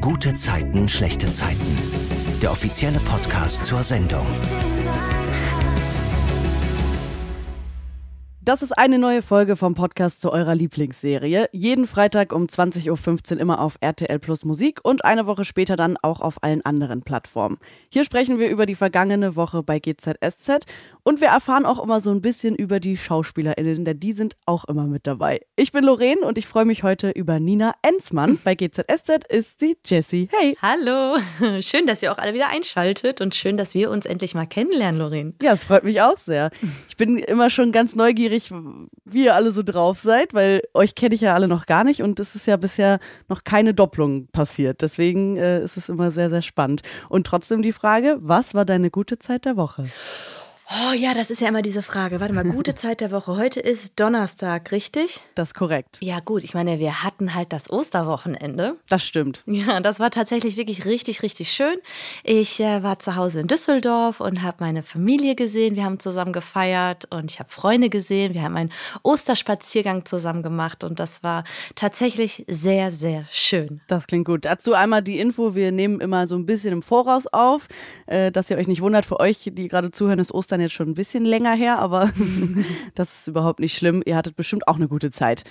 Gute Zeiten, schlechte Zeiten. Der offizielle Podcast zur Sendung. Das ist eine neue Folge vom Podcast zu eurer Lieblingsserie. Jeden Freitag um 20.15 Uhr immer auf RTL Plus Musik und eine Woche später dann auch auf allen anderen Plattformen. Hier sprechen wir über die vergangene Woche bei GZSZ und wir erfahren auch immer so ein bisschen über die SchauspielerInnen, denn die sind auch immer mit dabei. Ich bin Lorraine und ich freue mich heute über Nina Enzmann. Bei GZSZ ist sie Jessie. Hey. Hallo. Schön, dass ihr auch alle wieder einschaltet und schön, dass wir uns endlich mal kennenlernen, Lorraine. Ja, es freut mich auch sehr. Ich bin immer schon ganz neugierig, wie ihr alle so drauf seid, weil euch kenne ich ja alle noch gar nicht und es ist ja bisher noch keine Doppelung passiert. Deswegen äh, ist es immer sehr, sehr spannend. Und trotzdem die Frage, was war deine gute Zeit der Woche? Oh ja, das ist ja immer diese Frage. Warte mal, gute Zeit der Woche. Heute ist Donnerstag, richtig? Das ist korrekt. Ja, gut. Ich meine, wir hatten halt das Osterwochenende. Das stimmt. Ja, das war tatsächlich wirklich richtig, richtig schön. Ich äh, war zu Hause in Düsseldorf und habe meine Familie gesehen. Wir haben zusammen gefeiert und ich habe Freunde gesehen. Wir haben einen Osterspaziergang zusammen gemacht und das war tatsächlich sehr, sehr schön. Das klingt gut. Dazu einmal die Info. Wir nehmen immer so ein bisschen im Voraus auf, äh, dass ihr euch nicht wundert. Für euch, die gerade zuhören, ist Ostern dann jetzt schon ein bisschen länger her, aber das ist überhaupt nicht schlimm. Ihr hattet bestimmt auch eine gute Zeit.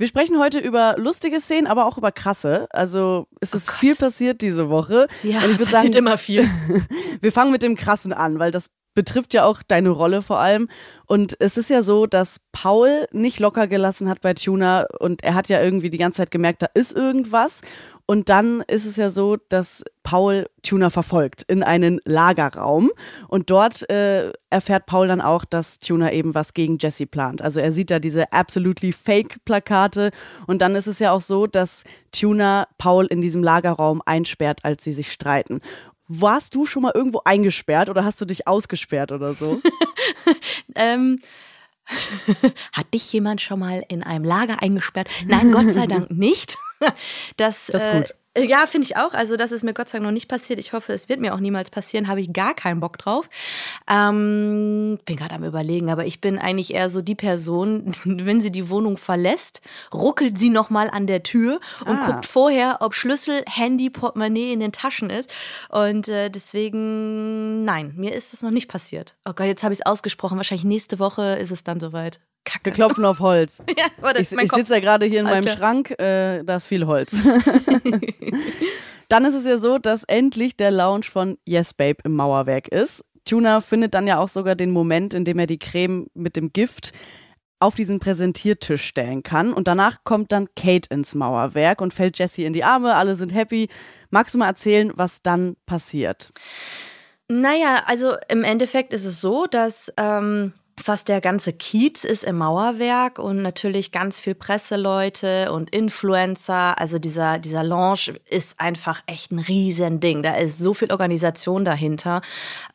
Wir sprechen heute über lustige Szenen, aber auch über krasse. Also es ist oh viel passiert diese Woche. Ja, und ich passiert sagen, immer viel. wir fangen mit dem Krassen an, weil das betrifft ja auch deine Rolle vor allem. Und es ist ja so, dass Paul nicht locker gelassen hat bei Tuna und er hat ja irgendwie die ganze Zeit gemerkt, da ist irgendwas. Und dann ist es ja so, dass Paul Tuna verfolgt in einen Lagerraum. Und dort äh, erfährt Paul dann auch, dass Tuna eben was gegen Jesse plant. Also er sieht da diese absolutely fake Plakate. Und dann ist es ja auch so, dass Tuna Paul in diesem Lagerraum einsperrt, als sie sich streiten. Warst du schon mal irgendwo eingesperrt oder hast du dich ausgesperrt oder so? ähm. Hat dich jemand schon mal in einem Lager eingesperrt? Nein, Gott sei Dank nicht. Das, das ist gut. Äh, ja, finde ich auch. Also, das ist mir Gott sei Dank noch nicht passiert. Ich hoffe, es wird mir auch niemals passieren. Habe ich gar keinen Bock drauf. Ähm, bin gerade am Überlegen, aber ich bin eigentlich eher so die Person, wenn sie die Wohnung verlässt, ruckelt sie nochmal an der Tür und ah. guckt vorher, ob Schlüssel, Handy, Portemonnaie in den Taschen ist. Und äh, deswegen, nein, mir ist das noch nicht passiert. Oh Gott, jetzt habe ich es ausgesprochen. Wahrscheinlich nächste Woche ist es dann soweit. Kacke. Wir klopfen auf Holz. ja, warte, ich ich sitze ja gerade hier in Alter. meinem Schrank, äh, da ist viel Holz. dann ist es ja so, dass endlich der Lounge von Yes Babe im Mauerwerk ist. Tuna findet dann ja auch sogar den Moment, in dem er die Creme mit dem Gift auf diesen Präsentiertisch stellen kann. Und danach kommt dann Kate ins Mauerwerk und fällt Jessie in die Arme. Alle sind happy. Magst du mal erzählen, was dann passiert? Naja, also im Endeffekt ist es so, dass ähm, Fast der ganze Kiez ist im Mauerwerk und natürlich ganz viel Presseleute und Influencer. Also dieser, dieser Launch ist einfach echt ein Riesending. Da ist so viel Organisation dahinter,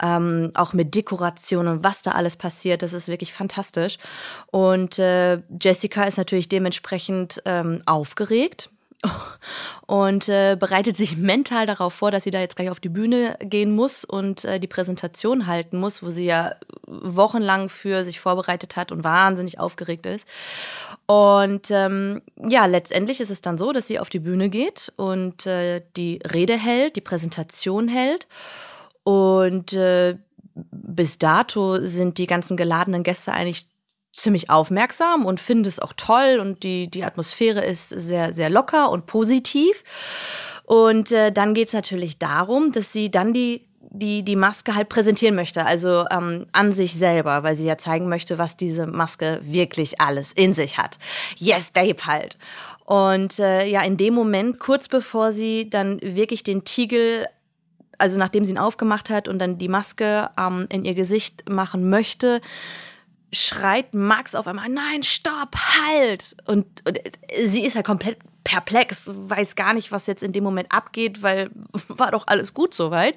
ähm, auch mit Dekorationen, was da alles passiert. Das ist wirklich fantastisch. Und äh, Jessica ist natürlich dementsprechend ähm, aufgeregt und äh, bereitet sich mental darauf vor, dass sie da jetzt gleich auf die Bühne gehen muss und äh, die Präsentation halten muss, wo sie ja wochenlang für sich vorbereitet hat und wahnsinnig aufgeregt ist. Und ähm, ja, letztendlich ist es dann so, dass sie auf die Bühne geht und äh, die Rede hält, die Präsentation hält und äh, bis dato sind die ganzen geladenen Gäste eigentlich ziemlich aufmerksam und finde es auch toll und die, die Atmosphäre ist sehr, sehr locker und positiv. Und äh, dann geht es natürlich darum, dass sie dann die, die, die Maske halt präsentieren möchte, also ähm, an sich selber, weil sie ja zeigen möchte, was diese Maske wirklich alles in sich hat. Yes, Babe halt. Und äh, ja, in dem Moment, kurz bevor sie dann wirklich den Tiegel also nachdem sie ihn aufgemacht hat und dann die Maske ähm, in ihr Gesicht machen möchte, schreit Max auf einmal, nein, stopp, halt! Und, und sie ist ja komplett perplex, weiß gar nicht, was jetzt in dem Moment abgeht, weil war doch alles gut soweit.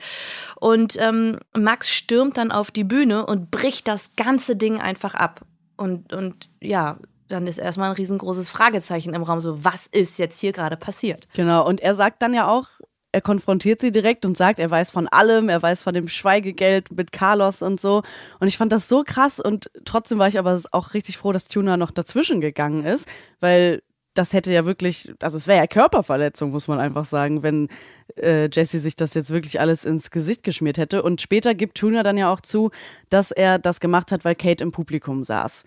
Und ähm, Max stürmt dann auf die Bühne und bricht das ganze Ding einfach ab. Und, und ja, dann ist erstmal ein riesengroßes Fragezeichen im Raum, so was ist jetzt hier gerade passiert? Genau, und er sagt dann ja auch, er konfrontiert sie direkt und sagt, er weiß von allem, er weiß von dem Schweigegeld mit Carlos und so. Und ich fand das so krass und trotzdem war ich aber auch richtig froh, dass Tuna noch dazwischen gegangen ist, weil das hätte ja wirklich, also es wäre ja Körperverletzung, muss man einfach sagen, wenn äh, Jesse sich das jetzt wirklich alles ins Gesicht geschmiert hätte. Und später gibt Tuna dann ja auch zu, dass er das gemacht hat, weil Kate im Publikum saß.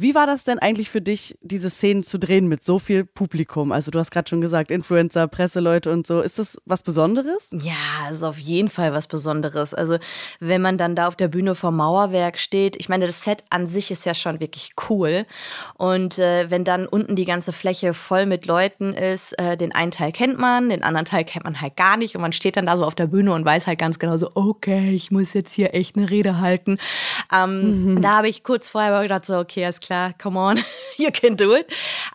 Wie war das denn eigentlich für dich, diese Szenen zu drehen mit so viel Publikum? Also du hast gerade schon gesagt, Influencer, Presseleute und so. Ist das was Besonderes? Ja, ist auf jeden Fall was Besonderes. Also wenn man dann da auf der Bühne vom Mauerwerk steht, ich meine, das Set an sich ist ja schon wirklich cool. Und äh, wenn dann unten die ganze Fläche voll mit Leuten ist, äh, den einen Teil kennt man, den anderen Teil kennt man halt gar nicht. Und man steht dann da so auf der Bühne und weiß halt ganz genau so, okay, ich muss jetzt hier echt eine Rede halten. Ähm, mhm. Da habe ich kurz vorher gedacht so, okay, ist klar klar, come on, you can do it.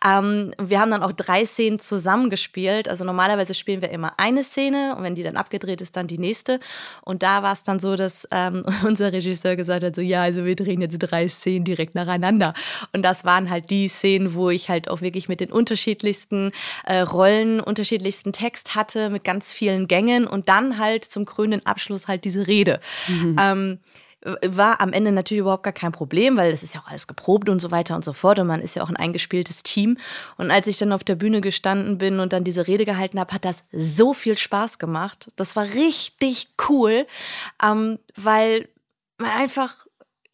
Ähm, wir haben dann auch drei Szenen zusammengespielt. Also normalerweise spielen wir immer eine Szene und wenn die dann abgedreht ist, dann die nächste. Und da war es dann so, dass ähm, unser Regisseur gesagt hat, so ja, also wir drehen jetzt drei Szenen direkt nacheinander. Und das waren halt die Szenen, wo ich halt auch wirklich mit den unterschiedlichsten äh, Rollen, unterschiedlichsten Text hatte, mit ganz vielen Gängen und dann halt zum krönenden Abschluss halt diese Rede. Mhm. Ähm, war am Ende natürlich überhaupt gar kein Problem, weil es ist ja auch alles geprobt und so weiter und so fort und man ist ja auch ein eingespieltes Team. Und als ich dann auf der Bühne gestanden bin und dann diese Rede gehalten habe, hat das so viel Spaß gemacht. Das war richtig cool, ähm, weil man einfach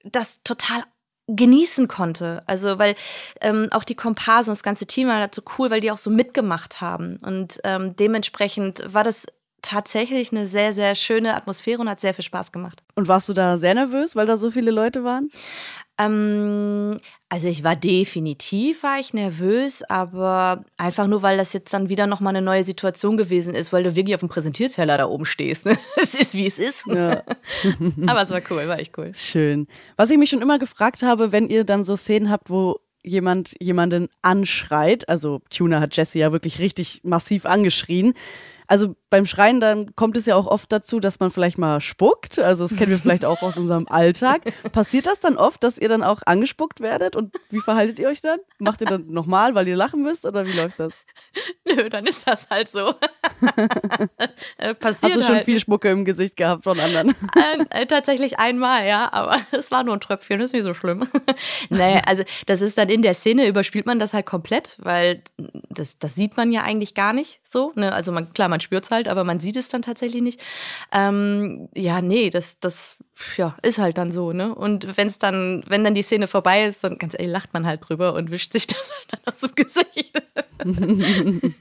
das total genießen konnte. Also, weil ähm, auch die Komparsen, das ganze Team war halt so cool, weil die auch so mitgemacht haben. Und ähm, dementsprechend war das tatsächlich eine sehr, sehr schöne Atmosphäre und hat sehr viel Spaß gemacht. Und warst du da sehr nervös, weil da so viele Leute waren? Ähm, also ich war definitiv war ich nervös, aber einfach nur, weil das jetzt dann wieder nochmal eine neue Situation gewesen ist, weil du wirklich auf dem Präsentierteller da oben stehst. Ne? Es ist, wie es ist. Ja. aber es war cool, war echt cool. Schön. Was ich mich schon immer gefragt habe, wenn ihr dann so Szenen habt, wo jemand jemanden anschreit, also Tuna hat Jesse ja wirklich richtig massiv angeschrien, also beim Schreien, dann kommt es ja auch oft dazu, dass man vielleicht mal spuckt. Also das kennen wir vielleicht auch aus unserem Alltag. Passiert das dann oft, dass ihr dann auch angespuckt werdet? Und wie verhaltet ihr euch dann? Macht ihr dann nochmal, weil ihr lachen müsst? Oder wie läuft das? Nö, dann ist das halt so. Passiert Hast du schon halt. viel Spucke im Gesicht gehabt von anderen? äh, tatsächlich einmal, ja. Aber es war nur ein Tröpfchen, das ist nicht so schlimm. nee, also das ist dann in der Szene, überspielt man das halt komplett, weil das, das sieht man ja eigentlich gar nicht so. Ne? Also man, klar, man spürt es halt, aber man sieht es dann tatsächlich nicht. Ähm, ja, nee, das, das ja, ist halt dann so, ne? Und wenn es dann, wenn dann die Szene vorbei ist, dann ganz ehrlich, lacht man halt drüber und wischt sich das halt dann aus dem Gesicht.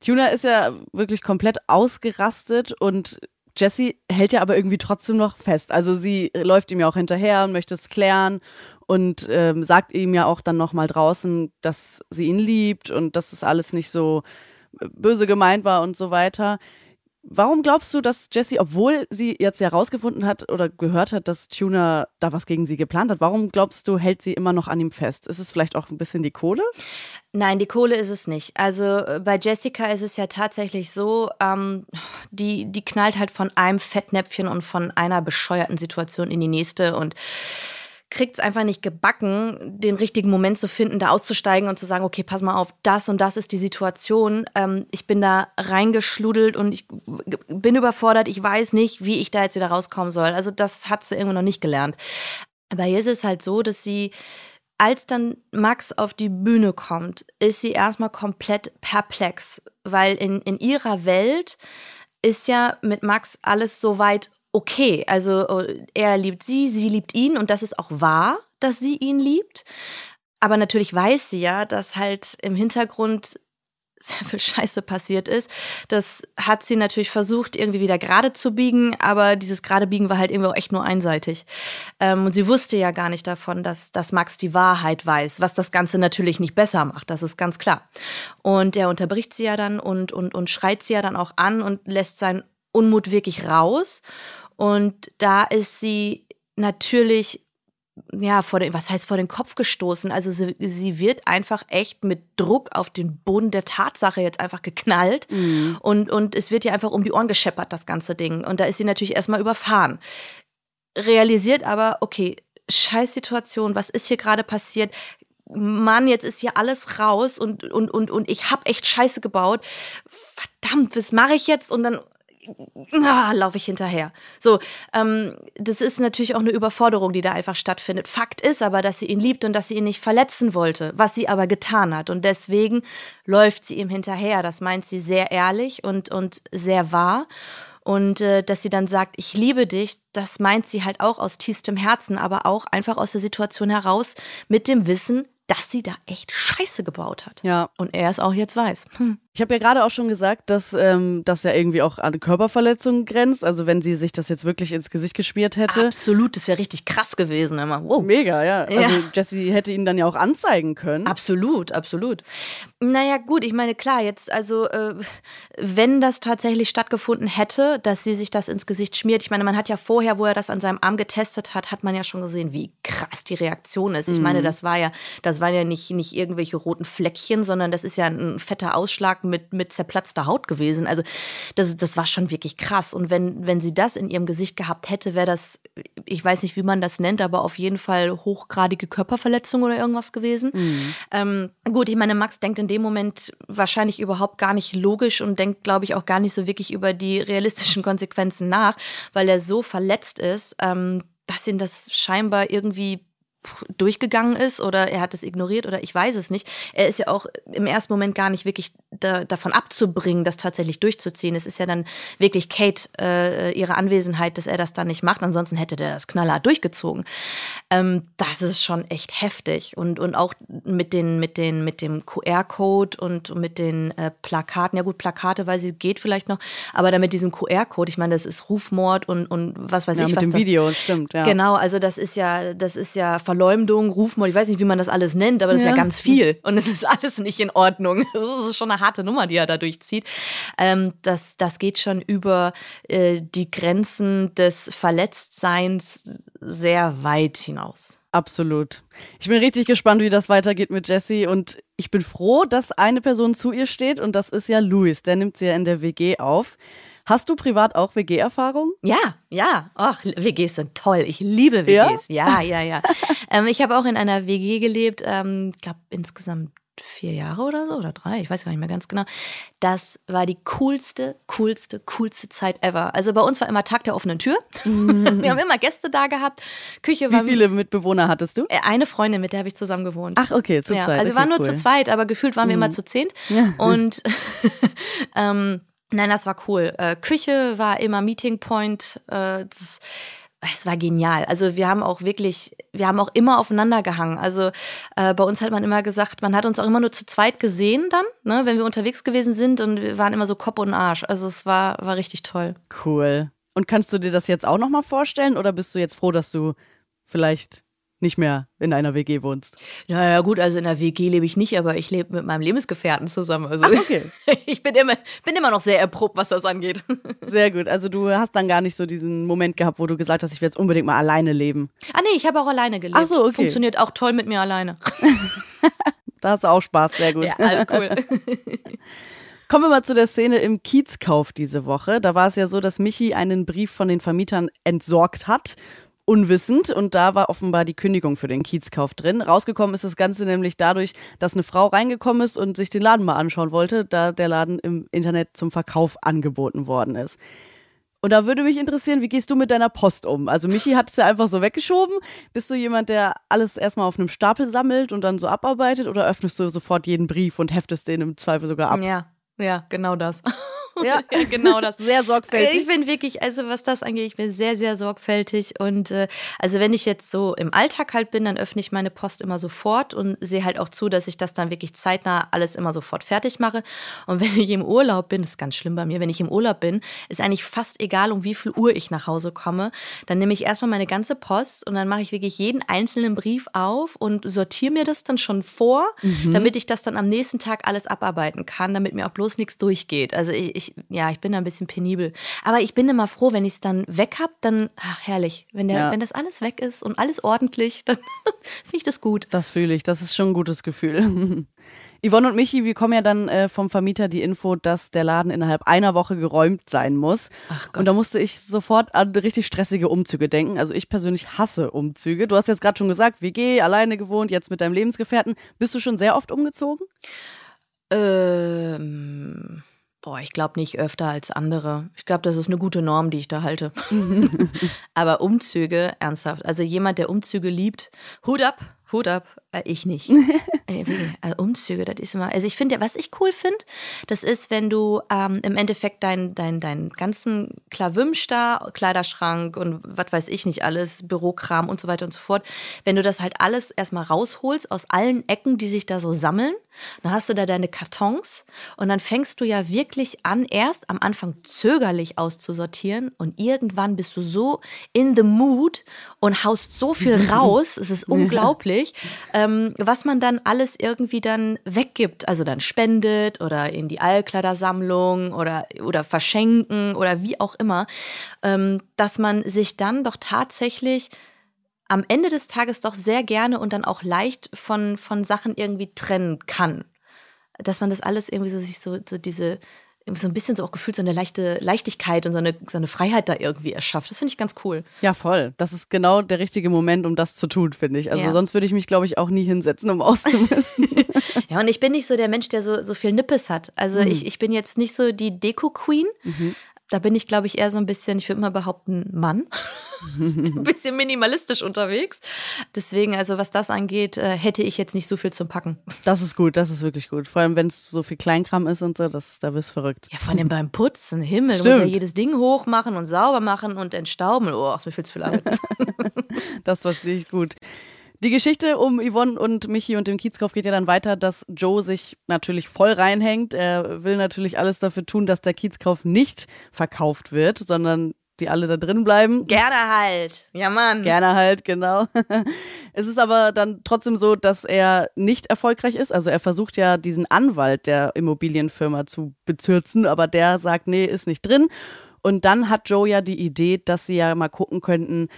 Tuna ist ja wirklich komplett ausgerastet und Jessie hält ja aber irgendwie trotzdem noch fest. Also sie läuft ihm ja auch hinterher und möchte es klären und ähm, sagt ihm ja auch dann nochmal draußen, dass sie ihn liebt und dass es alles nicht so böse gemeint war und so weiter. Warum glaubst du, dass Jessie, obwohl sie jetzt ja rausgefunden hat oder gehört hat, dass Tuna da was gegen sie geplant hat, warum glaubst du, hält sie immer noch an ihm fest? Ist es vielleicht auch ein bisschen die Kohle? Nein, die Kohle ist es nicht. Also äh, bei Jessica ist es ja tatsächlich so, ähm, die, die knallt halt von einem Fettnäpfchen und von einer bescheuerten Situation in die nächste und kriegt es einfach nicht gebacken, den richtigen Moment zu finden, da auszusteigen und zu sagen, okay, pass mal auf, das und das ist die Situation. Ähm, ich bin da reingeschludelt und ich bin überfordert. Ich weiß nicht, wie ich da jetzt wieder rauskommen soll. Also das hat sie irgendwo noch nicht gelernt. Aber hier ist es halt so, dass sie als dann Max auf die Bühne kommt, ist sie erstmal komplett perplex, weil in, in ihrer Welt ist ja mit Max alles so weit okay. Also oh, er liebt sie, sie liebt ihn und das ist auch wahr, dass sie ihn liebt. Aber natürlich weiß sie ja, dass halt im Hintergrund sehr viel Scheiße passiert ist. Das hat sie natürlich versucht, irgendwie wieder gerade zu biegen, aber dieses gerade biegen war halt irgendwie auch echt nur einseitig. Ähm, und sie wusste ja gar nicht davon, dass, dass Max die Wahrheit weiß, was das Ganze natürlich nicht besser macht, das ist ganz klar. Und er unterbricht sie ja dann und, und, und schreit sie ja dann auch an und lässt seinen Unmut wirklich raus. Und da ist sie natürlich ja, vor den, was heißt vor den Kopf gestoßen? Also sie, sie wird einfach echt mit Druck auf den Boden der Tatsache jetzt einfach geknallt mhm. und, und es wird ihr einfach um die Ohren gescheppert, das ganze Ding. Und da ist sie natürlich erstmal überfahren. Realisiert aber, okay, Scheißsituation, was ist hier gerade passiert? Mann, jetzt ist hier alles raus und, und, und, und ich habe echt Scheiße gebaut. Verdammt, was mache ich jetzt? Und dann ah, laufe ich hinterher. So, ähm, das ist natürlich auch eine Überforderung, die da einfach stattfindet. Fakt ist aber, dass sie ihn liebt und dass sie ihn nicht verletzen wollte, was sie aber getan hat. Und deswegen läuft sie ihm hinterher. Das meint sie sehr ehrlich und, und sehr wahr. Und äh, dass sie dann sagt, ich liebe dich, das meint sie halt auch aus tiefstem Herzen, aber auch einfach aus der Situation heraus mit dem Wissen, dass sie da echt Scheiße gebaut hat. Ja. Und er es auch jetzt weiß. Hm. Ich habe ja gerade auch schon gesagt, dass ähm, das ja irgendwie auch an Körperverletzungen grenzt. Also wenn sie sich das jetzt wirklich ins Gesicht geschmiert hätte. Absolut, das wäre richtig krass gewesen immer. Wow. Mega, ja. Ja. Also Jessie hätte ihn dann ja auch anzeigen können. Absolut, absolut. Naja, gut, ich meine, klar, jetzt, also, äh, wenn das tatsächlich stattgefunden hätte, dass sie sich das ins Gesicht schmiert, ich meine, man hat ja vorher, wo er das an seinem Arm getestet hat, hat man ja schon gesehen, wie krass die Reaktion ist. Ich meine, das war ja, das waren ja nicht, nicht irgendwelche roten Fleckchen, sondern das ist ja ein fetter Ausschlag mit, mit zerplatzter Haut gewesen. Also, das, das war schon wirklich krass. Und wenn, wenn sie das in ihrem Gesicht gehabt hätte, wäre das, ich weiß nicht, wie man das nennt, aber auf jeden Fall hochgradige Körperverletzung oder irgendwas gewesen. Ähm, gut, ich meine, Max denkt in dem Moment wahrscheinlich überhaupt gar nicht logisch und denkt, glaube ich, auch gar nicht so wirklich über die realistischen Konsequenzen nach, weil er so verletzt ist, ähm, dass ihn das scheinbar irgendwie durchgegangen ist oder er hat es ignoriert oder ich weiß es nicht. Er ist ja auch im ersten Moment gar nicht wirklich da, davon abzubringen, das tatsächlich durchzuziehen. Es ist ja dann wirklich Kate, äh, ihre Anwesenheit, dass er das dann nicht macht. Ansonsten hätte der das knallhart durchgezogen. Ähm, das ist schon echt heftig. Und, und auch mit, den, mit, den, mit dem QR-Code und mit den äh, Plakaten. Ja gut, Plakate, weil sie geht vielleicht noch. Aber dann mit diesem QR-Code, ich meine, das ist Rufmord und, und was weiß ja, ich. mit was dem das, Video, stimmt, ja. Genau, also das ist ja, das ist ja Verleumdung, Rufmord, ich weiß nicht, wie man das alles nennt, aber das ist Ja. ja ganz viel. Und es ist alles nicht in Ordnung. Das ist schon eine harte Nummer, die er da durchzieht. Ähm, das, das geht schon über äh, die Grenzen des Verletztseins sehr weit hinaus. Absolut. Ich bin richtig gespannt, wie das weitergeht mit Jessie und ich bin froh, dass eine Person zu ihr steht und das ist ja Louis. Der nimmt sie ja in der WG auf. Hast du privat auch WG-Erfahrung? Ja, ja. Ach, WGs sind toll. Ich liebe WGs. Ja, ja, ja. ähm, ich habe auch in einer WG gelebt, ähm, ich glaube insgesamt vier Jahre oder so oder drei, ich weiß gar nicht mehr ganz genau. Das war die coolste, coolste, coolste Zeit ever. Also bei uns war immer Tag der offenen Tür. Wir haben immer Gäste da gehabt. Küche war Wie viele Mitbewohner hattest du? Äh, eine Freundin, mit der habe ich zusammen gewohnt. Ach, okay, zu ja, zweit. also wir okay, waren nur cool. Mhm. zu zweit, aber gefühlt waren wir immer zu zehnt. Ja. Und ähm, nein, das war cool. Äh, Küche war immer Meeting Point. Äh, das, es war genial. Also wir haben auch wirklich, wir haben auch immer aufeinander gehangen. Also äh, bei uns hat man immer gesagt, man hat uns auch immer nur zu zweit gesehen dann, ne, wenn wir unterwegs gewesen sind und wir waren immer so Kopf und Arsch. Also es war, war richtig toll. Cool. Und kannst du dir das jetzt auch nochmal vorstellen oder bist du jetzt froh, dass du vielleicht nicht mehr in einer WG wohnst? Naja, gut, also in der WG lebe ich nicht, aber ich lebe mit meinem Lebensgefährten zusammen. Also okay. ich bin immer, bin immer noch sehr erprobt, was das angeht. Sehr gut. Also du hast dann gar nicht so diesen Moment gehabt, wo du gesagt hast, ich will jetzt unbedingt mal alleine leben. Ah nee, ich habe auch alleine gelebt. Ach so, okay. Funktioniert auch toll mit mir alleine. Da hast du auch Spaß. Sehr gut. Ja, alles cool. Kommen wir mal zu der Szene im Kiezkauf diese Woche. Da war es ja so, dass Michi einen Brief von den Vermietern entsorgt hat. Unwissend und da war offenbar die Kündigung für den Kiezkauf drin. Rausgekommen ist das Ganze nämlich dadurch, dass eine Frau reingekommen ist und sich den Laden mal anschauen wollte, da der Laden im Internet zum Verkauf angeboten worden ist. Und da würde mich interessieren, wie gehst du mit deiner Post um? Also Michi hat es ja einfach so weggeschoben. Bist du jemand, der alles erstmal auf einem Stapel sammelt und dann so abarbeitet oder öffnest du sofort jeden Brief und heftest den im Zweifel sogar ab? Ja, ja, genau das. Ja. ja genau das. Sehr sorgfältig. Ich bin wirklich, also was das angeht, ich bin sehr, sehr sorgfältig. Und äh, also wenn ich jetzt so im Alltag halt bin, dann öffne ich meine Post immer sofort und sehe halt auch zu, dass ich das dann wirklich zeitnah alles immer sofort fertig mache. Und wenn ich im Urlaub bin, das ist ganz schlimm bei mir, wenn ich im Urlaub bin, ist eigentlich fast egal, um wie viel Uhr ich nach Hause komme. Dann nehme ich erstmal meine ganze Post und dann mache ich wirklich jeden einzelnen Brief auf und sortiere mir das dann schon vor, damit ich das dann am nächsten Tag alles abarbeiten kann, damit mir auch bloß nichts durchgeht. Also ich, ich ja, ich bin da ein bisschen penibel. Aber ich bin immer froh, wenn ich es dann weg habe, dann, ach, herrlich. Wenn, der, Ja. wenn das alles weg ist und alles ordentlich, dann finde ich das gut. Das fühle ich, das ist schon ein gutes Gefühl. Yvonne und Michi bekommen ja dann äh, vom Vermieter die Info, dass der Laden innerhalb einer Woche geräumt sein muss. Ach Gott. Und da musste ich sofort an richtig stressige Umzüge denken. Also ich persönlich hasse Umzüge. Du hast jetzt gerade schon gesagt, WG, alleine gewohnt, jetzt mit deinem Lebensgefährten. Bist du schon sehr oft umgezogen? Ähm, Boah, ich glaube nicht öfter als andere. Ich glaube, das ist eine gute Norm, die ich da halte. Aber Umzüge, ernsthaft. Also jemand, der Umzüge liebt, Hut ab, Hut ab, äh, ich nicht. äh, also Umzüge, das ist immer. Also ich finde ja, was ich cool finde, das ist, wenn du ähm, im Endeffekt deinen dein, dein ganzen Klavümsch da, Kleiderschrank und was weiß ich nicht alles, Bürokram und so weiter und so fort, wenn du das halt alles erstmal rausholst aus allen Ecken, die sich da so sammeln, dann hast du da deine Kartons und dann fängst du ja wirklich an, erst am Anfang zögerlich auszusortieren und irgendwann bist du so in the mood und haust so viel raus, es ist unglaublich, ähm, was man dann alles irgendwie dann weggibt, also dann spendet oder in die Allkleidersammlung oder, oder verschenken oder wie auch immer, ähm, dass man sich dann doch tatsächlich am Ende des Tages doch sehr gerne und dann auch leicht von, von Sachen irgendwie trennen kann. Dass man das alles irgendwie so sich so, so diese so ein bisschen so auch gefühlt so eine leichte Leichtigkeit und so eine, so eine Freiheit da irgendwie erschafft. Das finde ich ganz cool. Ja, voll. Das ist genau der richtige Moment, um das zu tun, finde ich. Also ja. sonst würde ich mich, glaube ich, auch nie hinsetzen, um auszumisten. ja, und ich bin nicht so der Mensch, der so, so viel Nippes hat. Also mhm. ich, ich bin jetzt nicht so die Deko-Queen. Mhm. Da bin ich, glaube ich, eher so ein bisschen, ich würde mal behaupten, Mann. ein bisschen minimalistisch unterwegs. Deswegen, also was das angeht, äh, hätte ich jetzt nicht so viel zum Packen. Das ist gut, das ist wirklich gut. Vor allem, wenn es so viel Kleinkram ist und so, das, da wirst du verrückt. Ja, vor allem beim Putzen, Himmel. Stimmt. Du musst ja jedes Ding hochmachen und sauber machen und entstauben. Oh, ist mir viel zu viel Arbeit. das verstehe ich gut. Die Geschichte um Yvonne und Michi und den Kiezkauf geht ja dann weiter, dass Joe sich natürlich voll reinhängt. Er will natürlich alles dafür tun, dass der Kiezkauf nicht verkauft wird, sondern die alle da drin bleiben. Gerne halt. Ja, Mann. Gerne halt, genau. Es ist aber dann trotzdem so, dass er nicht erfolgreich ist. Also er versucht ja diesen Anwalt der Immobilienfirma zu bezürzen, aber der sagt, nee, ist nicht drin. Und dann hat Joe ja die Idee, dass sie ja mal gucken könnten,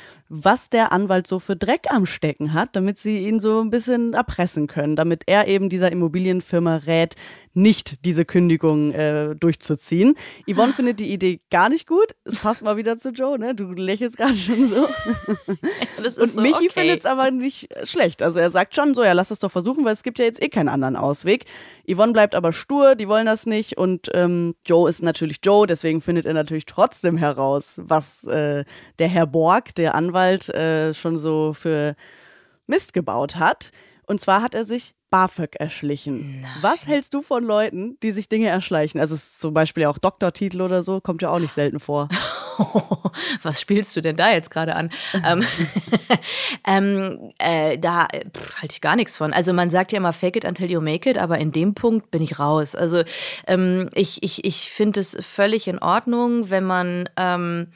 was der Anwalt so für Dreck am Stecken hat, damit sie ihn so ein bisschen erpressen können, damit er eben dieser Immobilienfirma rät, nicht diese Kündigung äh, durchzuziehen. Yvonne findet die Idee gar nicht gut. Es passt mal wieder zu Joe, ne? Du lächelst gerade schon so. Und so, Michi okay. findet es aber nicht schlecht. Also er sagt schon so, ja, lass es doch versuchen, weil es gibt ja jetzt eh keinen anderen Ausweg. Yvonne bleibt aber stur, die wollen das nicht. Und ähm, Joe ist natürlich Joe, deswegen findet er natürlich trotzdem heraus, was äh, der Herr Borg, der Anwalt, äh, schon so für Mist gebaut hat. Und zwar hat er sich BAföG erschlichen. Nein. Was hältst du von Leuten, die sich Dinge erschleichen? Also zum Beispiel auch Doktortitel oder so, kommt ja auch nicht selten vor. Was spielst du denn da jetzt gerade an? ähm, ähm, äh, da halte ich gar nichts von. Also man sagt ja immer fake it until you make it, aber in dem Punkt bin ich raus. Also ähm, ich, ich, ich finde es völlig in Ordnung, wenn man ähm,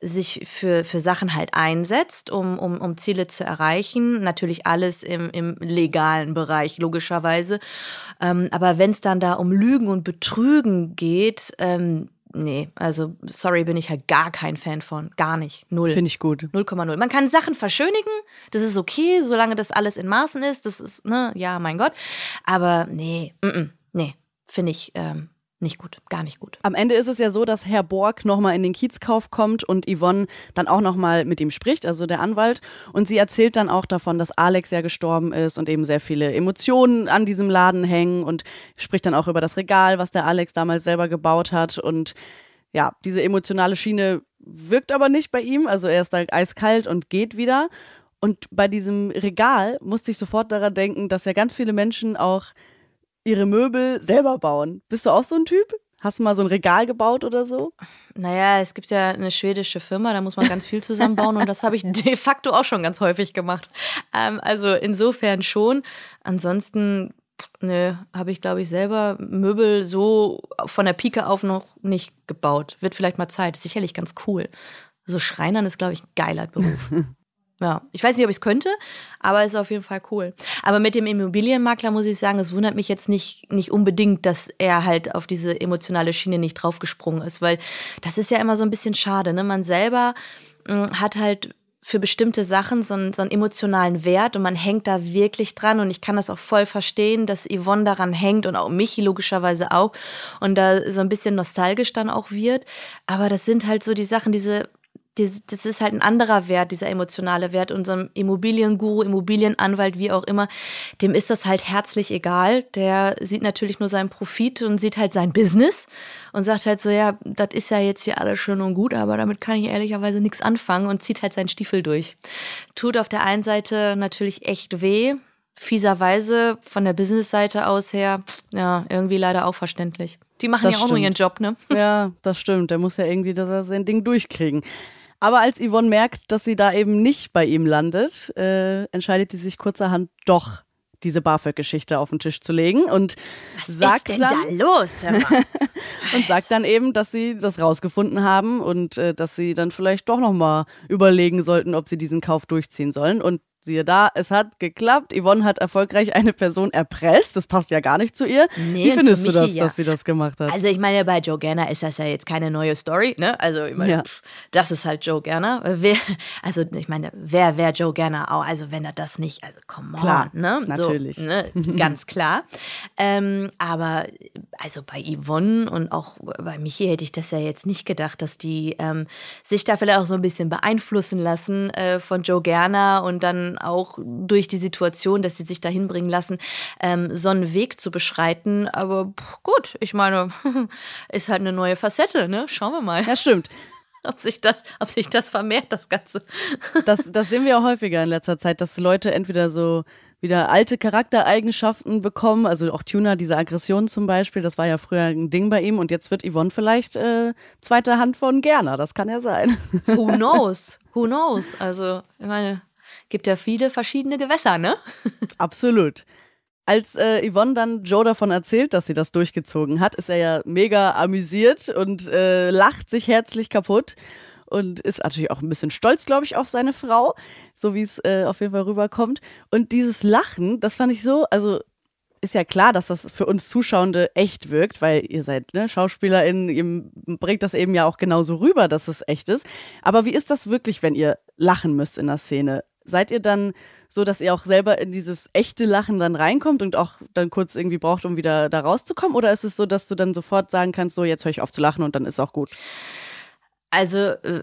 sich für, für Sachen halt einsetzt, um, um, um Ziele zu erreichen. Natürlich alles im, im legalen Bereich, logischerweise. Ähm, aber wenn es dann da um Lügen und Betrügen geht, ähm, nee, also sorry, bin ich halt gar kein Fan von. Gar nicht. Null. Finde ich gut. 0,0. Man kann Sachen verschönigen, das ist okay, solange das alles in Maßen ist. Das ist, ne, ja, mein Gott. Aber nee, mm -mm, nee, finde ich. Ähm, nicht gut, gar nicht gut. Am Ende ist es ja so, dass Herr Borg nochmal in den Kiezkauf kommt und Yvonne dann auch nochmal mit ihm spricht, also der Anwalt. Und sie erzählt dann auch davon, dass Alex ja gestorben ist und eben sehr viele Emotionen an diesem Laden hängen und spricht dann auch über das Regal, was der Alex damals selber gebaut hat. Und ja, diese emotionale Schiene wirkt aber nicht bei ihm. Also er ist da eiskalt und geht wieder. Und bei diesem Regal musste ich sofort daran denken, dass ja ganz viele Menschen auch ihre Möbel selber bauen. Bist du auch so ein Typ? Hast du mal so ein Regal gebaut oder so? Naja, es gibt ja eine schwedische Firma, da muss man ganz viel zusammenbauen und das habe ich de facto auch schon ganz häufig gemacht. Ähm, also insofern schon. Ansonsten, nö, habe ich glaube ich selber Möbel so von der Pike auf noch nicht gebaut. Wird vielleicht mal Zeit. sicherlich ganz cool. So Schreinern ist glaube ich ein geiler Beruf. Ja, ich weiß nicht, ob ich es könnte, aber es ist auf jeden Fall cool. Aber mit dem Immobilienmakler muss ich sagen, es wundert mich jetzt nicht, nicht unbedingt, dass er halt auf diese emotionale Schiene nicht draufgesprungen ist, weil das ist ja immer so ein bisschen schade. Ne? Man selber mh, hm, hat halt für bestimmte Sachen so einen, so einen emotionalen Wert und man hängt da wirklich dran und ich kann das auch voll verstehen, dass Yvonne daran hängt und auch Michi logischerweise auch und da so ein bisschen nostalgisch dann auch wird. Aber das sind halt so die Sachen, diese das, ist halt ein anderer Wert, dieser emotionale Wert. Unserem Immobilienguru, Immobilienanwalt, wie auch immer, dem ist das halt herzlich egal. Der sieht natürlich nur seinen Profit und sieht halt sein Business und sagt halt so, ja, das ist ja jetzt hier alles schön und gut, aber damit kann ich ehrlicherweise nichts anfangen und zieht halt seinen Stiefel durch. Tut auf der einen Seite natürlich echt weh, fieserweise von der Business-Seite aus her, ja, irgendwie leider auch verständlich. Die machen das ja auch stimmt. nur ihren Job, ne? Ja, das stimmt. Der muss ja irgendwie das, sein Ding durchkriegen. Aber als Yvonne merkt, dass sie da eben nicht bei ihm landet, äh, entscheidet sie sich kurzerhand doch diese BAföG-Geschichte auf den Tisch zu legen und Was sagt ist denn dann, da los? und sagt dann eben, dass sie das rausgefunden haben und äh, dass sie dann vielleicht doch noch mal überlegen sollten, ob sie diesen Kauf durchziehen sollen. Und Siehe da, es hat geklappt. Yvonne hat erfolgreich eine Person erpresst. Das passt ja gar nicht zu ihr. Nee, Wie findest du das, ja. dass sie das gemacht hat? Also ich meine, bei Joe Gerner ist das ja jetzt keine neue Story. Ne? Also ich meine, ja. pff, das ist halt Joe Gerner. Wer, also ich meine, wer wäre Joe Gerner auch? Also wenn er das nicht, also come on. Klar, ne? natürlich. So, ne? Ganz klar. Ähm, aber also bei Yvonne und auch bei Michi hätte ich das ja jetzt nicht gedacht, dass die ähm, sich da vielleicht auch so ein bisschen beeinflussen lassen äh, von Joe Gerner und dann auch durch die Situation, dass sie sich dahin bringen lassen, ähm, so einen Weg zu beschreiten. Aber gut, ich meine, ist halt eine neue Facette, ne? Schauen wir mal. Ja, stimmt ob sich das, ob sich das vermehrt, das Ganze. Das, das sehen wir auch häufiger in letzter Zeit, dass Leute entweder so wieder alte Charaktereigenschaften bekommen, also auch Tuna, diese Aggression zum Beispiel, das war ja früher ein Ding bei ihm und jetzt wird Yvonne vielleicht äh, zweite Hand von Gerner, das kann ja sein. Who knows? Who knows? Also, ich meine, gibt ja viele verschiedene Gewässer, ne? Absolut. Als äh, Yvonne dann Joe davon erzählt, dass sie das durchgezogen hat, ist er ja mega amüsiert und äh, lacht sich herzlich kaputt und ist natürlich auch ein bisschen stolz, glaube ich, auf seine Frau, so wie es äh, auf jeden Fall rüberkommt. Und dieses Lachen, das fand ich so, also ist ja klar, dass das für uns Zuschauende echt wirkt, weil ihr seid ne, SchauspielerInnen, ihr bringt das eben ja auch genauso rüber, dass es echt ist. Aber wie ist das wirklich, wenn ihr lachen müsst in der Szene? Seid ihr dann so, dass ihr auch selber in dieses echte Lachen dann reinkommt und auch dann kurz irgendwie braucht, um wieder da rauszukommen? Oder ist es so, dass du dann sofort sagen kannst, so jetzt höre ich auf zu lachen und dann ist auch gut? Also, äh,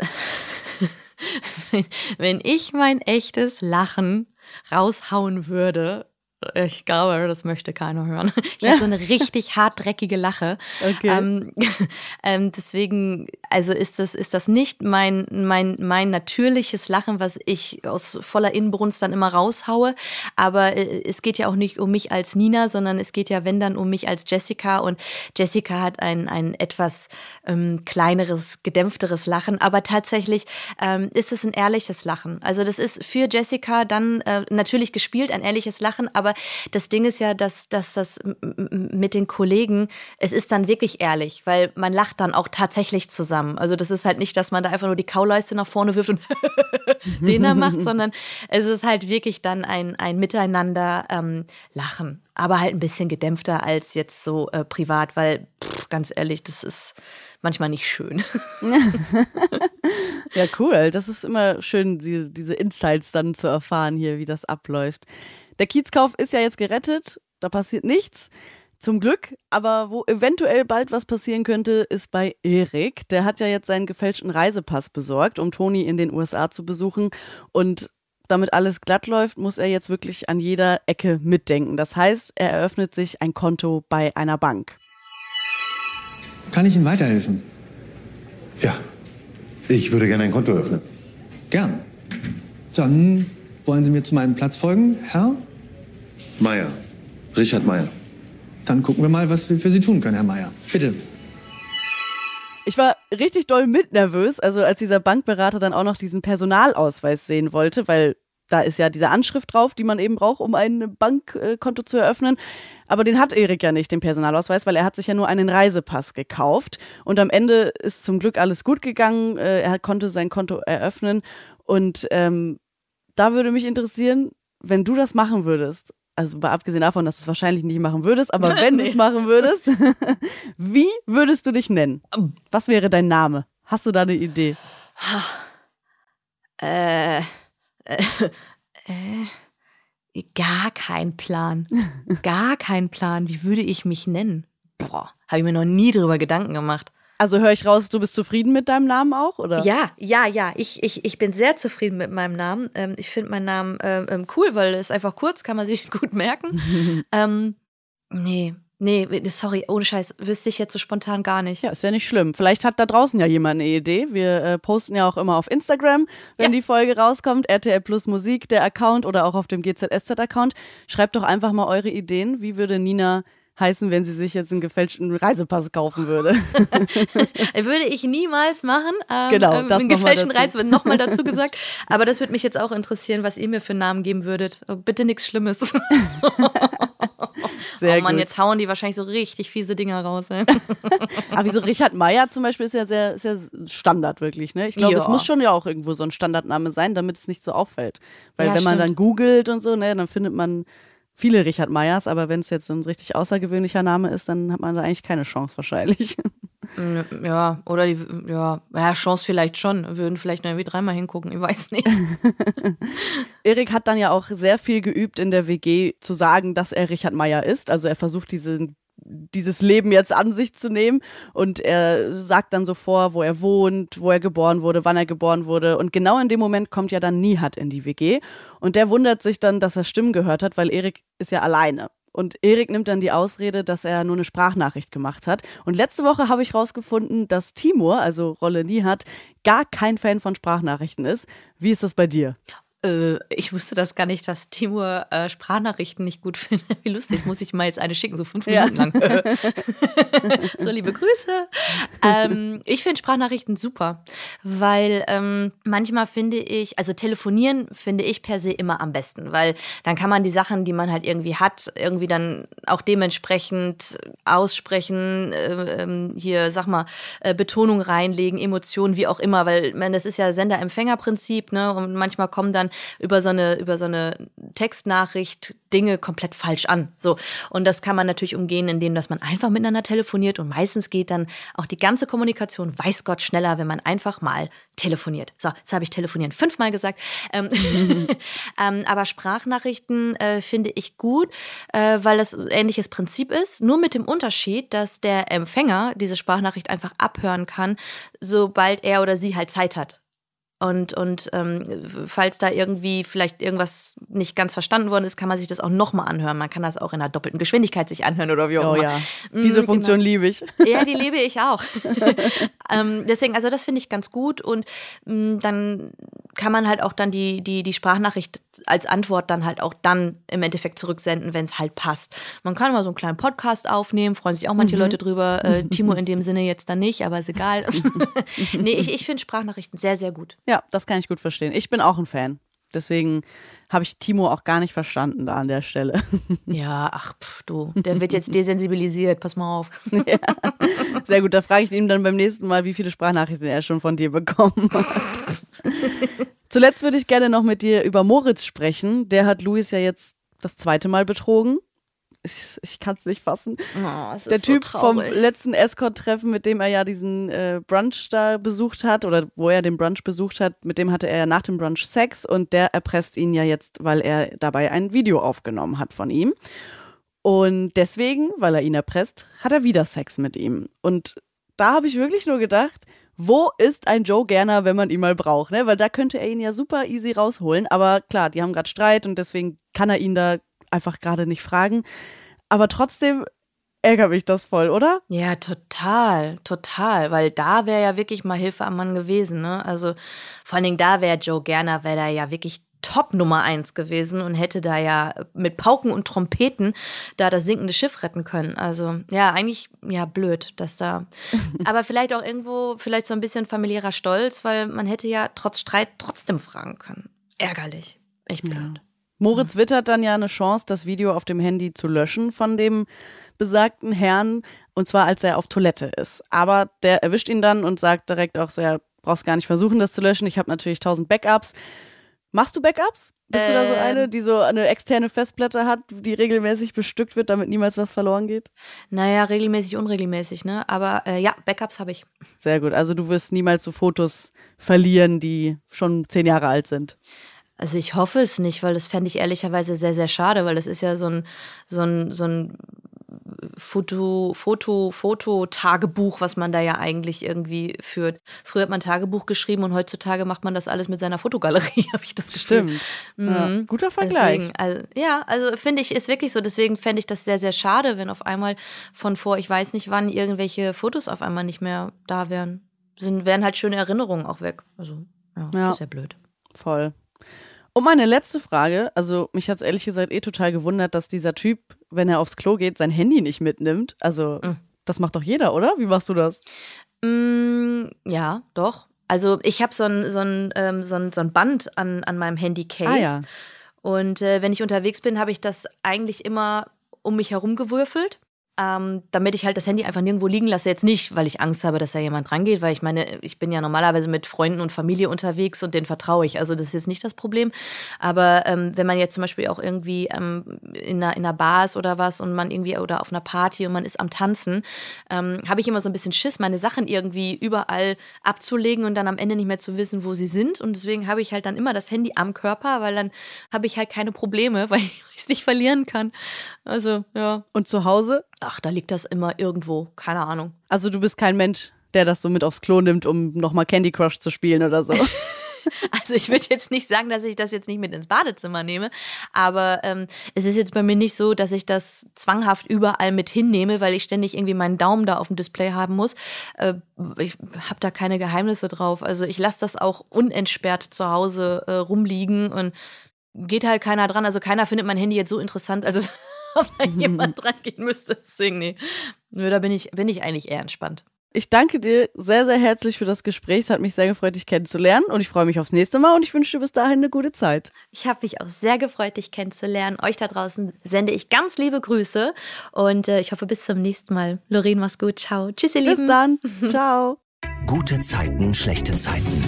wenn ich mein echtes Lachen raushauen würde, ich glaube, das möchte keiner hören. Ich habe so eine richtig hart dreckige Lache. Okay. Ähm, ähm, deswegen, also ist das, ist das nicht mein, mein, mein natürliches Lachen, was ich aus voller Inbrunst dann immer raushaue. Aber äh, es geht ja auch nicht um mich als Nina, sondern es geht ja, wenn dann, um mich als Jessica. Und Jessica hat ein, ein etwas ähm, kleineres, gedämpfteres Lachen. Aber tatsächlich ähm, ist es ein ehrliches Lachen. Also das ist für Jessica dann äh, natürlich gespielt, ein ehrliches Lachen, aber aber das Ding ist ja, dass, dass das mit den Kollegen, es ist dann wirklich ehrlich, weil man lacht dann auch tatsächlich zusammen. Also das ist halt nicht, dass man da einfach nur die Kauleiste nach vorne wirft und den da macht, sondern es ist halt wirklich dann ein, ein Miteinander ähm, lachen. Aber halt ein bisschen gedämpfter als jetzt so äh, privat, weil pff, ganz ehrlich, das ist manchmal nicht schön. ja, cool. Das ist immer schön, diese, Insights dann zu erfahren hier, wie das abläuft. Der Kiezkauf ist ja jetzt gerettet, da passiert nichts. Zum Glück, aber wo eventuell bald was passieren könnte, ist bei Erik. Der hat ja jetzt seinen gefälschten Reisepass besorgt, um Toni in den USA zu besuchen. Und damit alles glatt läuft, muss er jetzt wirklich an jeder Ecke mitdenken. Das heißt, er eröffnet sich ein Konto bei einer Bank. Kann ich Ihnen weiterhelfen? Ja, ich würde gerne ein Konto öffnen. Gern. Dann wollen Sie mir zu meinem Platz folgen, Herr? Meier. Richard Meier. Dann gucken wir mal, was wir für Sie tun können, Herr Meier. Bitte. Ich war richtig doll mitnervös, also als dieser Bankberater dann auch noch diesen Personalausweis sehen wollte, weil da ist ja diese Anschrift drauf, die man eben braucht, um ein Bankkonto zu eröffnen. Aber den hat Erik ja nicht, den Personalausweis, weil er hat sich ja nur einen Reisepass gekauft. Und am Ende ist zum Glück alles gut gegangen. Äh, er konnte sein Konto eröffnen. Und ähm, da würde mich interessieren, wenn du das machen würdest, also abgesehen davon, dass du es wahrscheinlich nicht machen würdest, aber wenn nee. du es machen würdest, wie würdest du dich nennen? Was wäre dein Name? Hast du da eine Idee? Äh, äh, äh, gar kein Plan. Gar kein Plan. Wie würde ich mich nennen? Boah, habe ich mir noch nie drüber Gedanken gemacht. Also höre ich raus, du bist zufrieden mit deinem Namen auch, oder? Ja, ja, ja. Ich, ich, ich bin sehr zufrieden mit meinem Namen. Ähm, ich finde meinen Namen ähm, ähm cool, weil es einfach kurz, kann man sich gut merken. ähm, nee, Nee, sorry, ohne Scheiß, wüsste ich jetzt so spontan gar nicht. Ja, ist ja nicht schlimm. Vielleicht hat da draußen ja jemand eine Idee. Wir äh, posten ja auch immer auf Instagram, wenn ja. die Folge rauskommt. RTL Plus Musik, der Account oder auch auf dem GZSZ-Account. Schreibt doch einfach mal eure Ideen. Wie würde Nina heißen, wenn sie sich jetzt einen gefälschten Reisepass kaufen würde. würde ich niemals machen. Ähm, genau, ähm, das einen gefälschten Reisepass, nochmal dazu gesagt. Aber das würde mich jetzt auch interessieren, was ihr mir für einen Namen geben würdet. Oh, bitte nichts Schlimmes. Sehr oh Mann, gut. jetzt hauen die wahrscheinlich so richtig fiese Dinger raus. Ey. Aber wieso Richard Meyer zum Beispiel ist ja sehr, ist Standard wirklich, ne? Ich glaube, es muss schon ja auch irgendwo so ein Standardname sein, damit es nicht so auffällt. Weil ja, wenn man stimmt. dann googelt und so, ne, dann findet man viele Richard Meyers, aber wenn es jetzt so ein richtig außergewöhnlicher Name ist, dann hat man da eigentlich keine Chance wahrscheinlich. Ja, oder die, ja, ja, Chance vielleicht schon. Würden vielleicht noch irgendwie dreimal hingucken, ich weiß nicht. Erik hat dann ja auch sehr viel geübt in der WG zu sagen, dass er Richard Meyer ist. Also er versucht diesen dieses Leben jetzt an sich zu nehmen. Und er sagt dann so vor, wo er wohnt, wo er geboren wurde, wann er geboren wurde. Und genau in dem Moment kommt ja dann Nihat in die WG. Und der wundert sich dann, dass er Stimmen gehört hat, weil Erik ist ja alleine. Und Erik nimmt dann die Ausrede, dass er nur eine Sprachnachricht gemacht hat. Und letzte Woche habe ich rausgefunden, dass Timur, also Rolle Nihat, gar kein Fan von Sprachnachrichten ist. Wie ist das bei dir? Äh, ich wusste das gar nicht, dass Timur äh, Sprachnachrichten nicht gut findet. Wie lustig, muss ich mal jetzt eine schicken, so fünf Minuten ja. lang. so, liebe Grüße. Ähm, ich finde Sprachnachrichten super, weil ähm, manchmal finde ich, also telefonieren finde ich per se immer am besten, weil dann kann man die Sachen, die man halt irgendwie hat, irgendwie dann auch dementsprechend aussprechen, äh, ähm, hier, sag mal, äh, Betonung reinlegen, Emotionen, wie auch immer, weil man, das ist ja Sender-Empfänger-Prinzip, ne? Und manchmal kommen dann über so eine, über so eine Textnachricht Dinge komplett falsch an. So. Und das kann man natürlich umgehen, indem dass man einfach miteinander telefoniert und meistens geht dann auch die ganze Kommunikation, weiß Gott, schneller, wenn man einfach mal telefoniert. So, jetzt habe ich telefonieren fünfmal gesagt. Ähm, ähm, aber Sprachnachrichten äh, finde ich gut, äh, weil das ein ähnliches Prinzip ist, nur mit dem Unterschied, dass der Empfänger diese Sprachnachricht einfach abhören kann, sobald er oder sie halt Zeit hat. Und, und ähm, falls da irgendwie vielleicht irgendwas nicht ganz verstanden worden ist, kann man sich das auch nochmal anhören. Man kann das auch in einer doppelten Geschwindigkeit sich anhören oder wie auch oh immer. Oh ja, diese mm, Funktion genau. liebe ich. Ja, die liebe ich auch. ähm, deswegen, also das finde ich ganz gut und mh, mm, dann kann man halt auch dann die, die, die Sprachnachricht als Antwort dann halt auch dann im Endeffekt zurücksenden, wenn es halt passt. Man kann mal so einen kleinen Podcast aufnehmen, freuen sich auch manche mhm. Leute drüber. Äh, Timo in dem Sinne jetzt dann nicht, aber ist egal. nee, ich, ich finde Sprachnachrichten sehr, sehr gut. Ja, das kann ich gut verstehen. Ich bin auch ein Fan. Deswegen habe ich Timo auch gar nicht verstanden da an der Stelle. Ja, ach, pff, du, der wird jetzt desensibilisiert, pass mal auf. Ja, sehr gut, da frage ich ihn dann beim nächsten Mal, wie viele Sprachnachrichten er schon von dir bekommen hat. Zuletzt würde ich gerne noch mit dir über Moritz sprechen. Der hat Luis ja jetzt das zweite Mal betrogen ich, ich kann es nicht fassen. Oh, der Typ so vom letzten Escort-Treffen, mit dem er ja diesen äh, Brunch da besucht hat oder wo er den Brunch besucht hat, mit dem hatte er ja nach dem Brunch Sex und der erpresst ihn ja jetzt, weil er dabei ein Video aufgenommen hat von ihm. Und deswegen, weil er ihn erpresst, hat er wieder Sex mit ihm. Und da habe ich wirklich nur gedacht, wo ist ein Joe Gerner, wenn man ihn mal braucht? Ne? Weil da könnte er ihn ja super easy rausholen. Aber klar, die haben gerade Streit und deswegen kann er ihn da einfach gerade nicht fragen. Aber trotzdem ärgert mich das voll, oder? Ja, total, total, weil da wäre ja wirklich mal Hilfe am Mann gewesen, ne? Also vor allen Dingen da wäre Joe Gerner, wäre da ja wirklich Top Nummer eins gewesen und hätte da ja mit Pauken und Trompeten da das sinkende Schiff retten können. Also ja, eigentlich ja blöd, dass da. aber vielleicht auch irgendwo vielleicht so ein bisschen familiärer Stolz, weil man hätte ja trotz Streit trotzdem fragen können. Ärgerlich, echt blöd. Ja. Moritz wittert dann ja eine Chance, das Video auf dem Handy zu löschen von dem besagten Herrn, und zwar als er auf Toilette ist. Aber der erwischt ihn dann und sagt direkt auch so, ja, brauchst gar nicht versuchen, das zu löschen. Ich habe natürlich tausend Backups. Machst du Backups? Bist ähm, du da so eine, ähm. die so eine externe Festplatte hat, die regelmäßig bestückt wird, damit niemals was verloren geht? Naja, regelmäßig, unregelmäßig, ne? Aber äh, ja, Backups habe ich. Sehr gut. Also du wirst niemals so Fotos verlieren, die schon zehn Jahre alt sind. Also ich hoffe es nicht, weil das fände ich ehrlicherweise sehr, sehr schade, weil das ist ja so ein, so ein, so ein Foto, Foto, Fototagebuch, was man da ja eigentlich irgendwie führt. Früher hat man Tagebuch geschrieben und heutzutage macht man das alles mit seiner Fotogalerie, habe ich das Gefühl. Stimmt. Mhm. Ja, guter Vergleich. Deswegen, also, ja, also finde ich, ist wirklich so. Deswegen fände ich das sehr, sehr schade, wenn auf einmal von vor, ich weiß nicht wann, irgendwelche Fotos auf einmal nicht mehr da wären. Sind, wären halt schöne Erinnerungen auch weg. Also, ja, ja. ist ja blöd. Voll. Und meine letzte Frage, also mich hat es ehrlich gesagt eh total gewundert, dass dieser Typ, wenn er aufs Klo geht, sein Handy nicht mitnimmt. Also, mhm. das macht doch jeder, oder? Wie machst du das? Mm, ja, doch. Also ich habe so ein, so, ein, ähm, so, ein, so ein Band an, an meinem Handy-Case. Ah, ja. Und äh, wenn ich unterwegs bin, habe ich das eigentlich immer um mich herum gewürfelt ähm, damit ich halt das Handy einfach nirgendwo liegen lasse. Jetzt nicht, weil ich Angst habe, dass da jemand rangeht, weil ich meine, ich bin ja normalerweise mit Freunden und Familie unterwegs und denen vertraue ich. Also das ist jetzt nicht das Problem. Aber ähm, wenn man jetzt zum Beispiel auch irgendwie ähm, in, einer, in einer Bar ist oder was und man irgendwie oder auf einer Party und man ist am Tanzen, ähm, habe ich immer so ein bisschen Schiss, meine Sachen irgendwie überall abzulegen und dann am Ende nicht mehr zu wissen, wo sie sind. Und deswegen habe ich halt dann immer das Handy am Körper, weil dann habe ich halt keine Probleme, weil ich es nicht verlieren kann. Also, ja. Und zu Hause? Ach, da liegt das immer irgendwo. Keine Ahnung. Also, du bist kein Mensch, der das so mit aufs Klo nimmt, um nochmal Candy Crush zu spielen oder so. Also ich würde jetzt nicht sagen, dass ich das jetzt nicht mit ins Badezimmer nehme, aber ähm, es ist jetzt bei mir nicht so, dass ich das zwanghaft überall mit hinnehme, weil ich ständig irgendwie meinen Daumen da auf dem Display haben muss. Äh, ich habe da keine Geheimnisse drauf. Also ich lasse das auch unentsperrt zu Hause äh, rumliegen und geht halt keiner dran. Also keiner findet mein Handy jetzt so interessant, als ob da jemand dran gehen müsste. Deswegen, nee. Nö, da bin ich, bin ich eigentlich eher entspannt. Ich danke dir sehr, sehr herzlich für das Gespräch. Es hat mich sehr gefreut, dich kennenzulernen und ich freue mich aufs nächste Mal und ich wünsche dir bis dahin eine gute Zeit. Ich habe mich auch sehr gefreut, dich kennenzulernen. Euch da draußen sende ich ganz liebe Grüße und äh, ich hoffe bis zum nächsten Mal. Lorraine, mach's gut. Ciao. Tschüss, ihr Lieben. Bis dann. Ciao. Gute Zeiten, schlechte Zeiten.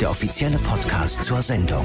Der offizielle Podcast zur Sendung.